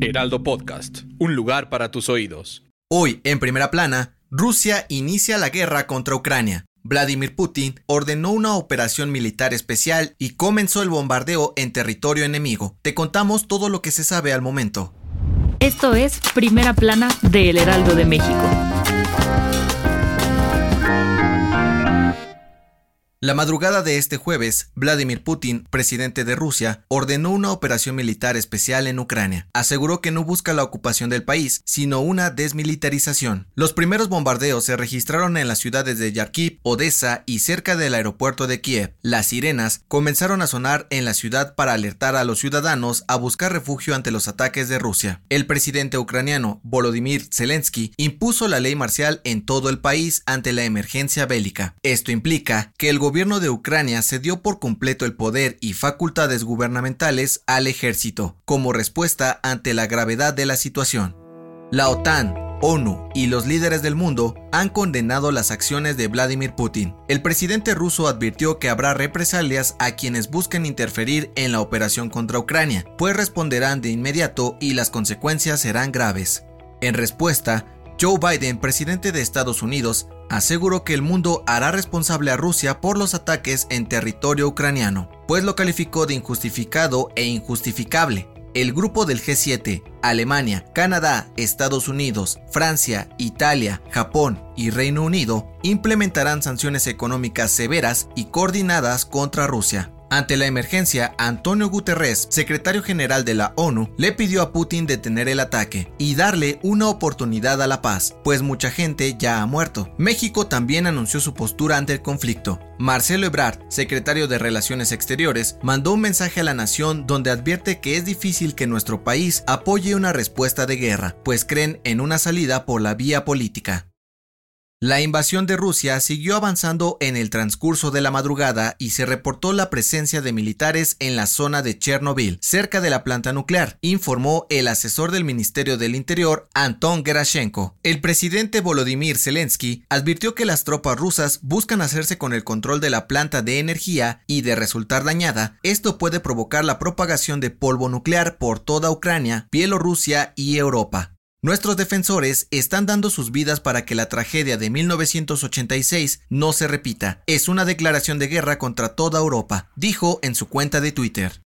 Heraldo Podcast, un lugar para tus oídos. Hoy, en primera plana, Rusia inicia la guerra contra Ucrania. Vladimir Putin ordenó una operación militar especial y comenzó el bombardeo en territorio enemigo. Te contamos todo lo que se sabe al momento. Esto es Primera Plana de El Heraldo de México. La madrugada de este jueves, Vladimir Putin, presidente de Rusia, ordenó una operación militar especial en Ucrania. Aseguró que no busca la ocupación del país, sino una desmilitarización. Los primeros bombardeos se registraron en las ciudades de Yarkiv, Odessa y cerca del aeropuerto de Kiev. Las sirenas comenzaron a sonar en la ciudad para alertar a los ciudadanos a buscar refugio ante los ataques de Rusia. El presidente ucraniano Volodymyr Zelensky impuso la ley marcial en todo el país ante la emergencia bélica. Esto implica que el gobierno de Ucrania cedió por completo el poder y facultades gubernamentales al ejército, como respuesta ante la gravedad de la situación. La OTAN, ONU y los líderes del mundo han condenado las acciones de Vladimir Putin. El presidente ruso advirtió que habrá represalias a quienes busquen interferir en la operación contra Ucrania, pues responderán de inmediato y las consecuencias serán graves. En respuesta, Joe Biden, presidente de Estados Unidos, aseguró que el mundo hará responsable a Rusia por los ataques en territorio ucraniano, pues lo calificó de injustificado e injustificable. El grupo del G7, Alemania, Canadá, Estados Unidos, Francia, Italia, Japón y Reino Unido implementarán sanciones económicas severas y coordinadas contra Rusia. Ante la emergencia, Antonio Guterres, secretario general de la ONU, le pidió a Putin detener el ataque y darle una oportunidad a la paz, pues mucha gente ya ha muerto. México también anunció su postura ante el conflicto. Marcelo Ebrard, secretario de Relaciones Exteriores, mandó un mensaje a la nación donde advierte que es difícil que nuestro país apoye una respuesta de guerra, pues creen en una salida por la vía política. La invasión de Rusia siguió avanzando en el transcurso de la madrugada y se reportó la presencia de militares en la zona de Chernobyl, cerca de la planta nuclear, informó el asesor del Ministerio del Interior, Anton Gerashenko. El presidente Volodymyr Zelensky advirtió que las tropas rusas buscan hacerse con el control de la planta de energía y de resultar dañada, esto puede provocar la propagación de polvo nuclear por toda Ucrania, Bielorrusia y Europa. Nuestros defensores están dando sus vidas para que la tragedia de 1986 no se repita. Es una declaración de guerra contra toda Europa, dijo en su cuenta de Twitter.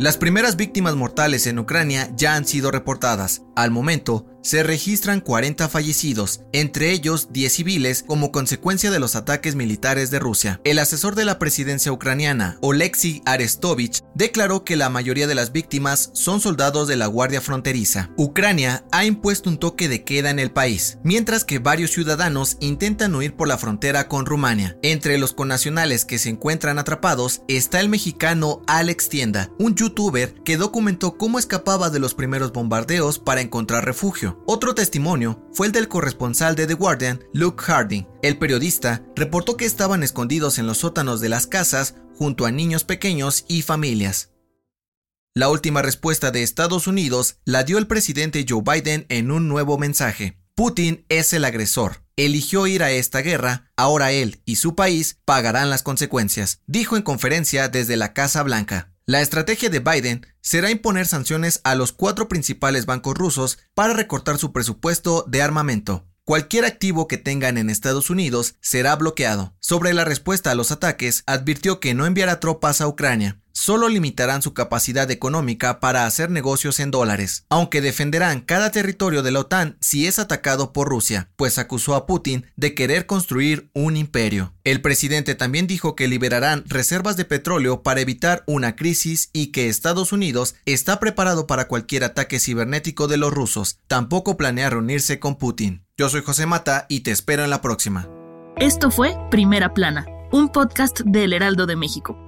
Las primeras víctimas mortales en Ucrania ya han sido reportadas. Al momento, se registran 40 fallecidos, entre ellos 10 civiles como consecuencia de los ataques militares de Rusia. El asesor de la presidencia ucraniana, Oleksiy Arestovich, declaró que la mayoría de las víctimas son soldados de la Guardia Fronteriza. Ucrania ha impuesto un toque de queda en el país, mientras que varios ciudadanos intentan huir por la frontera con Rumania. Entre los connacionales que se encuentran atrapados está el mexicano Alex Tienda, un youtuber que documentó cómo escapaba de los primeros bombardeos para encontrar refugio. Otro testimonio fue el del corresponsal de The Guardian, Luke Harding. El periodista reportó que estaban escondidos en los sótanos de las casas junto a niños pequeños y familias. La última respuesta de Estados Unidos la dio el presidente Joe Biden en un nuevo mensaje. Putin es el agresor. Eligió ir a esta guerra, ahora él y su país pagarán las consecuencias, dijo en conferencia desde la Casa Blanca. La estrategia de Biden será imponer sanciones a los cuatro principales bancos rusos para recortar su presupuesto de armamento. Cualquier activo que tengan en Estados Unidos será bloqueado. Sobre la respuesta a los ataques, advirtió que no enviará tropas a Ucrania, solo limitarán su capacidad económica para hacer negocios en dólares, aunque defenderán cada territorio de la OTAN si es atacado por Rusia, pues acusó a Putin de querer construir un imperio. El presidente también dijo que liberarán reservas de petróleo para evitar una crisis y que Estados Unidos está preparado para cualquier ataque cibernético de los rusos. Tampoco planea reunirse con Putin. Yo soy José Mata y te espero en la próxima. Esto fue Primera Plana, un podcast del Heraldo de México.